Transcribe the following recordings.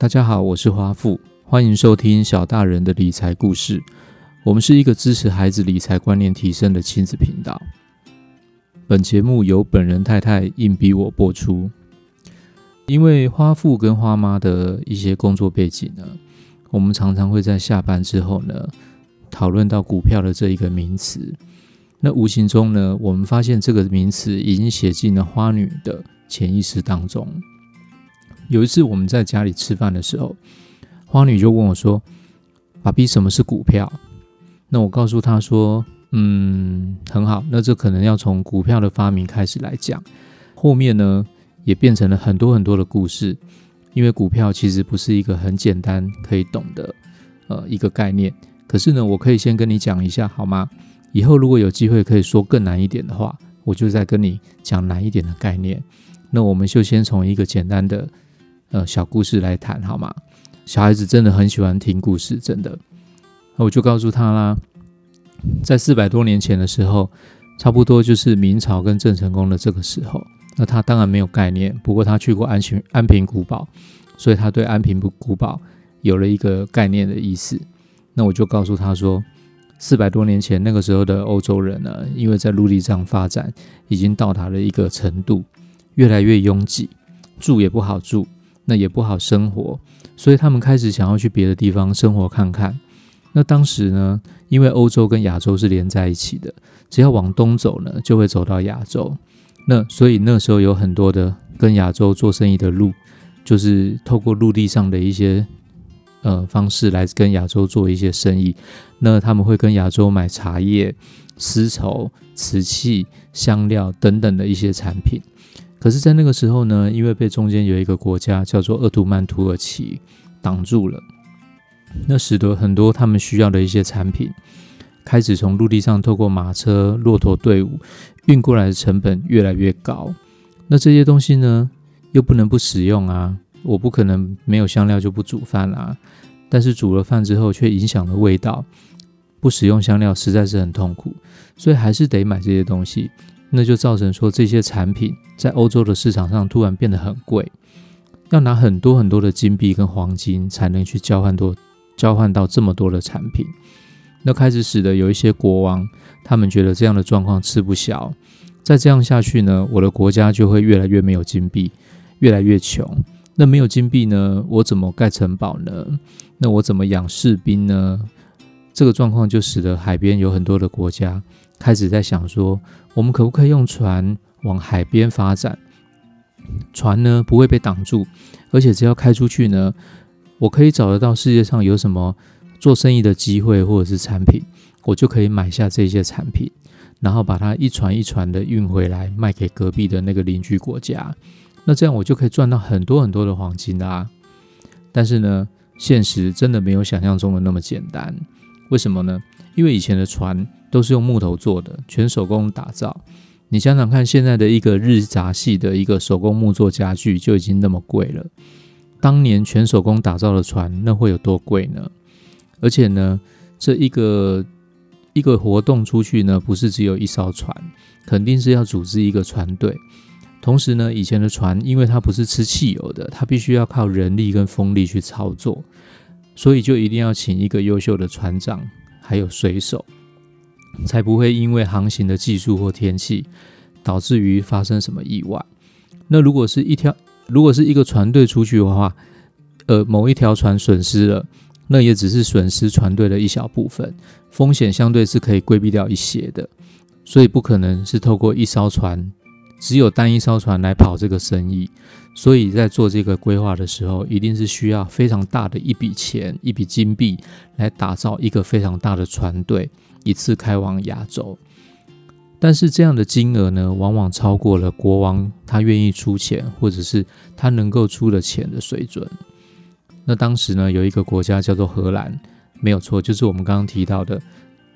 大家好，我是花富，欢迎收听小大人的理财故事。我们是一个支持孩子理财观念提升的亲子频道。本节目由本人太太硬逼我播出，因为花富跟花妈的一些工作背景呢，我们常常会在下班之后呢，讨论到股票的这一个名词。那无形中呢，我们发现这个名词已经写进了花女的潜意识当中。有一次我们在家里吃饭的时候，花女就问我说：“爸比，什么是股票？”那我告诉她说：“嗯，很好。那这可能要从股票的发明开始来讲，后面呢也变成了很多很多的故事。因为股票其实不是一个很简单可以懂的呃一个概念。可是呢，我可以先跟你讲一下好吗？以后如果有机会可以说更难一点的话，我就再跟你讲难一点的概念。那我们就先从一个简单的。”呃，小故事来谈好吗？小孩子真的很喜欢听故事，真的。那我就告诉他啦，在四百多年前的时候，差不多就是明朝跟郑成功的这个时候。那他当然没有概念，不过他去过安平安平古堡，所以他对安平古堡有了一个概念的意思。那我就告诉他说，四百多年前那个时候的欧洲人呢，因为在陆地上发展已经到达了一个程度，越来越拥挤，住也不好住。那也不好生活，所以他们开始想要去别的地方生活看看。那当时呢，因为欧洲跟亚洲是连在一起的，只要往东走呢，就会走到亚洲。那所以那时候有很多的跟亚洲做生意的路，就是透过陆地上的一些呃方式来跟亚洲做一些生意。那他们会跟亚洲买茶叶、丝绸、瓷器、香料等等的一些产品。可是，在那个时候呢，因为被中间有一个国家叫做鄂图曼土耳其挡住了，那使得很多他们需要的一些产品开始从陆地上透过马车、骆驼队伍运过来的成本越来越高。那这些东西呢，又不能不使用啊，我不可能没有香料就不煮饭啦。但是煮了饭之后却影响了味道，不使用香料实在是很痛苦，所以还是得买这些东西。那就造成说这些产品在欧洲的市场上突然变得很贵，要拿很多很多的金币跟黄金才能去交换多交换到这么多的产品。那开始使得有一些国王他们觉得这样的状况吃不消，再这样下去呢，我的国家就会越来越没有金币，越来越穷。那没有金币呢，我怎么盖城堡呢？那我怎么养士兵呢？这个状况就使得海边有很多的国家。开始在想说，我们可不可以用船往海边发展？船呢不会被挡住，而且只要开出去呢，我可以找得到世界上有什么做生意的机会或者是产品，我就可以买下这些产品，然后把它一船一船的运回来卖给隔壁的那个邻居国家。那这样我就可以赚到很多很多的黄金啦。但是呢，现实真的没有想象中的那么简单。为什么呢？因为以前的船。都是用木头做的，全手工打造。你想想看，现在的一个日杂系的一个手工木作家具就已经那么贵了。当年全手工打造的船，那会有多贵呢？而且呢，这一个一个活动出去呢，不是只有一艘船，肯定是要组织一个船队。同时呢，以前的船，因为它不是吃汽油的，它必须要靠人力跟风力去操作，所以就一定要请一个优秀的船长，还有水手。才不会因为航行的技术或天气，导致于发生什么意外。那如果是一条，如果是一个船队出去的话，呃，某一条船损失了，那也只是损失船队的一小部分，风险相对是可以规避掉一些的。所以不可能是透过一艘船，只有单一艘船来跑这个生意。所以在做这个规划的时候，一定是需要非常大的一笔钱，一笔金币来打造一个非常大的船队。一次开往亚洲，但是这样的金额呢，往往超过了国王他愿意出钱，或者是他能够出的钱的水准。那当时呢，有一个国家叫做荷兰，没有错，就是我们刚刚提到的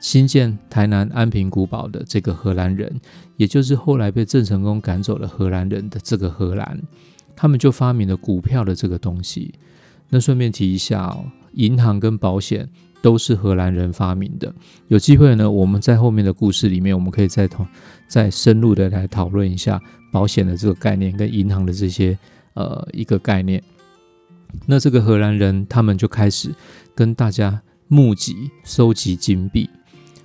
新建台南安平古堡的这个荷兰人，也就是后来被郑成功赶走了荷兰人的这个荷兰，他们就发明了股票的这个东西。那顺便提一下哦，银行跟保险。都是荷兰人发明的。有机会呢，我们在后面的故事里面，我们可以再同再深入的来讨论一下保险的这个概念跟银行的这些呃一个概念。那这个荷兰人他们就开始跟大家募集收集金币。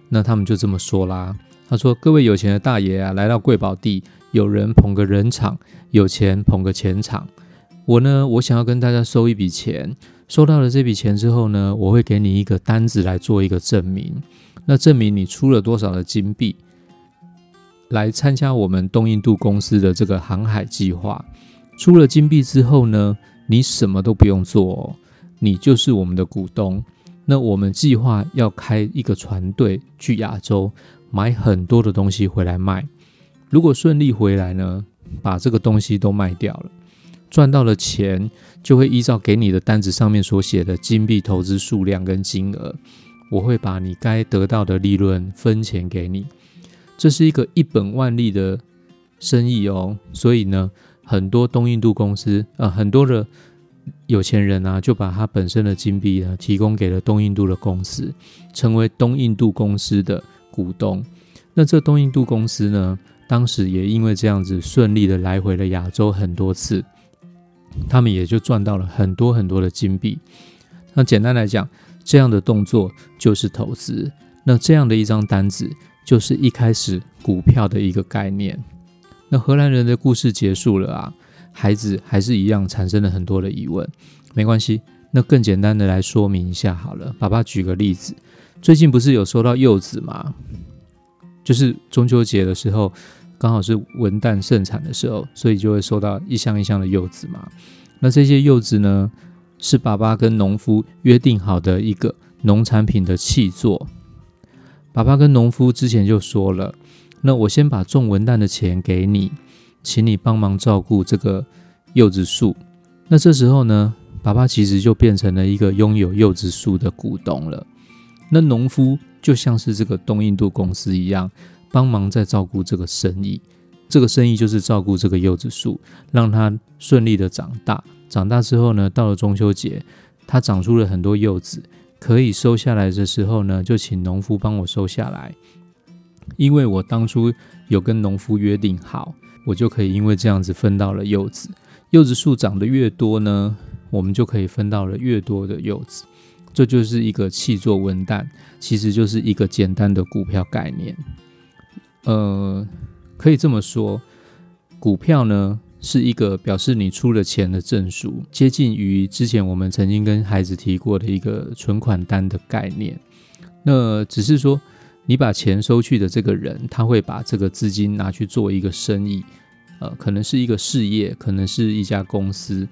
那他们就这么说啦，他说：“各位有钱的大爷啊，来到贵宝地，有人捧个人场，有钱捧个钱场。我呢，我想要跟大家收一笔钱。收到了这笔钱之后呢，我会给你一个单子来做一个证明。那证明你出了多少的金币，来参加我们东印度公司的这个航海计划。出了金币之后呢，你什么都不用做，你就是我们的股东。”那我们计划要开一个船队去亚洲买很多的东西回来卖。如果顺利回来呢，把这个东西都卖掉了，赚到了钱就会依照给你的单子上面所写的金币投资数量跟金额，我会把你该得到的利润分钱给你。这是一个一本万利的生意哦。所以呢，很多东印度公司啊，很多的。有钱人啊，就把他本身的金币呢提供给了东印度的公司，成为东印度公司的股东。那这东印度公司呢，当时也因为这样子顺利的来回了亚洲很多次，他们也就赚到了很多很多的金币。那简单来讲，这样的动作就是投资。那这样的一张单子，就是一开始股票的一个概念。那荷兰人的故事结束了啊。孩子还是一样产生了很多的疑问，没关系，那更简单的来说明一下好了。爸爸举个例子，最近不是有收到柚子吗？就是中秋节的时候，刚好是文旦盛产的时候，所以就会收到一箱一箱的柚子嘛。那这些柚子呢，是爸爸跟农夫约定好的一个农产品的契作。爸爸跟农夫之前就说了，那我先把种文旦的钱给你。请你帮忙照顾这个柚子树。那这时候呢，爸爸其实就变成了一个拥有柚子树的股东了。那农夫就像是这个东印度公司一样，帮忙在照顾这个生意。这个生意就是照顾这个柚子树，让它顺利的长大。长大之后呢，到了中秋节，它长出了很多柚子，可以收下来的时候呢，就请农夫帮我收下来，因为我当初有跟农夫约定好。我就可以因为这样子分到了柚子，柚子树长得越多呢，我们就可以分到了越多的柚子。这就是一个气作文旦，其实就是一个简单的股票概念。呃，可以这么说，股票呢是一个表示你出了钱的证书，接近于之前我们曾经跟孩子提过的一个存款单的概念。那只是说。你把钱收去的这个人，他会把这个资金拿去做一个生意，呃，可能是一个事业，可能是一家公司，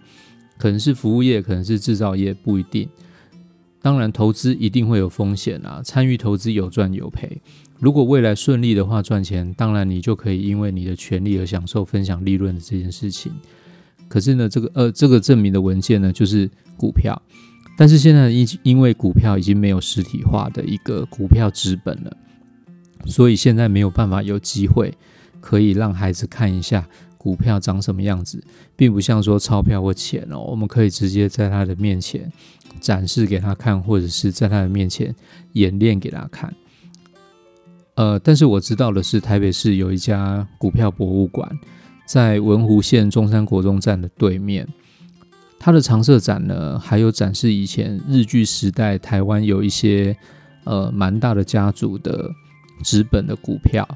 可能是服务业，可能是制造业，不一定。当然，投资一定会有风险啊，参与投资有赚有赔。如果未来顺利的话，赚钱，当然你就可以因为你的权利而享受分享利润的这件事情。可是呢，这个呃，这个证明的文件呢，就是股票。但是现在因因为股票已经没有实体化的一个股票资本了。所以现在没有办法有机会可以让孩子看一下股票长什么样子，并不像说钞票或钱哦，我们可以直接在他的面前展示给他看，或者是在他的面前演练给他看。呃，但是我知道的是，台北市有一家股票博物馆，在文湖线中山国中站的对面，它的常设展呢，还有展示以前日据时代台湾有一些呃蛮大的家族的。纸本的股票，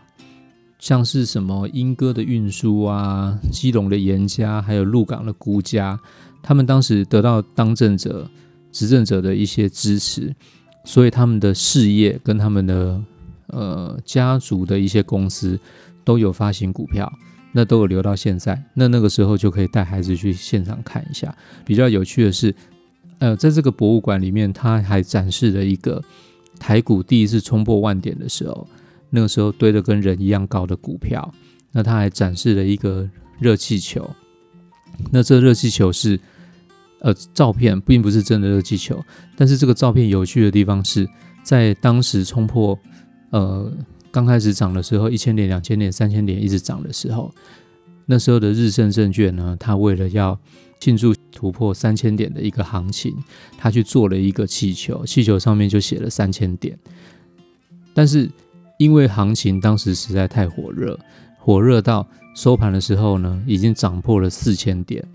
像是什么英歌的运输啊、基隆的严家，还有鹿港的孤家，他们当时得到当政者、执政者的一些支持，所以他们的事业跟他们的呃家族的一些公司都有发行股票，那都有留到现在。那那个时候就可以带孩子去现场看一下。比较有趣的是，呃，在这个博物馆里面，他还展示了一个。台股第一次冲破万点的时候，那个时候堆得跟人一样高的股票，那他还展示了一个热气球。那这热气球是呃照片，并不是真的热气球。但是这个照片有趣的地方是在当时冲破呃刚开始涨的时候，一千点、两千点、三千点一直涨的时候，那时候的日盛证券呢，他为了要庆祝。突破三千点的一个行情，他去做了一个气球，气球上面就写了三千点。但是因为行情当时实在太火热，火热到收盘的时候呢，已经涨破了四千点。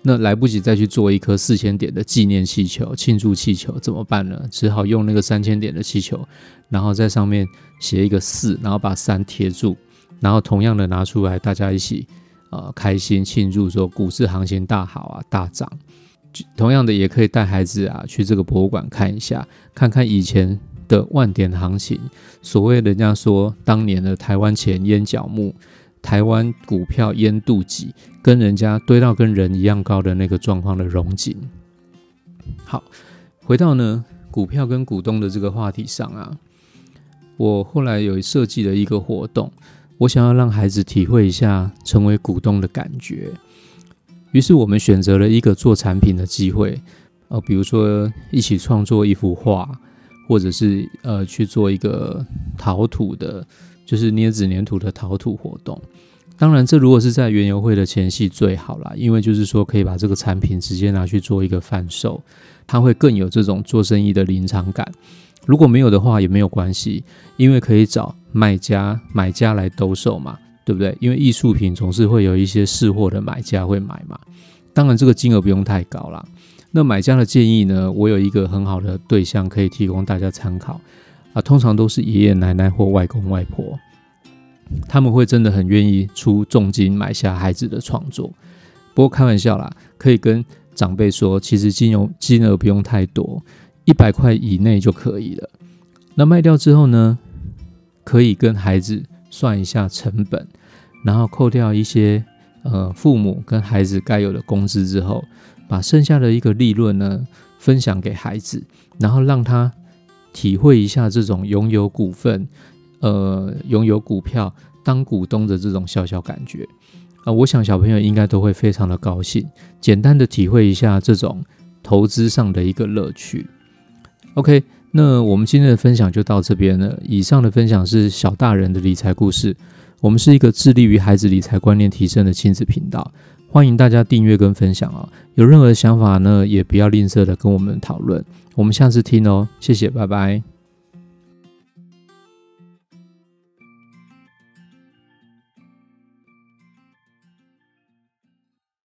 那来不及再去做一颗四千点的纪念气球、庆祝气球，怎么办呢？只好用那个三千点的气球，然后在上面写一个四，然后把三贴住，然后同样的拿出来，大家一起呃开心庆祝，说股市行情大好啊，大涨。同样的，也可以带孩子啊去这个博物馆看一下，看看以前的万点行情。所谓人家说当年的台湾钱淹脚木，台湾股票淹肚脐，跟人家堆到跟人一样高的那个状况的荣景。好，回到呢股票跟股东的这个话题上啊，我后来有设计了一个活动，我想要让孩子体会一下成为股东的感觉。于是我们选择了一个做产品的机会，呃，比如说一起创作一幅画，或者是呃去做一个陶土的，就是捏纸粘土的陶土活动。当然，这如果是在园游会的前夕最好啦，因为就是说可以把这个产品直接拿去做一个贩售，它会更有这种做生意的临场感。如果没有的话也没有关系，因为可以找卖家、买家来兜售嘛。对不对？因为艺术品总是会有一些试货的买家会买嘛。当然，这个金额不用太高啦。那买家的建议呢？我有一个很好的对象可以提供大家参考啊。通常都是爷爷奶奶或外公外婆，他们会真的很愿意出重金买下孩子的创作。不过开玩笑啦，可以跟长辈说，其实金融金额不用太多，一百块以内就可以了。那卖掉之后呢，可以跟孩子。算一下成本，然后扣掉一些呃父母跟孩子该有的工资之后，把剩下的一个利润呢分享给孩子，然后让他体会一下这种拥有股份、呃拥有股票、当股东的这种小小感觉啊，我想小朋友应该都会非常的高兴，简单的体会一下这种投资上的一个乐趣。OK。那我们今天的分享就到这边了。以上的分享是小大人的理财故事。我们是一个致力于孩子理财观念提升的亲子频道，欢迎大家订阅跟分享啊！有任何想法呢，也不要吝啬的跟我们讨论。我们下次听哦，谢谢，拜拜。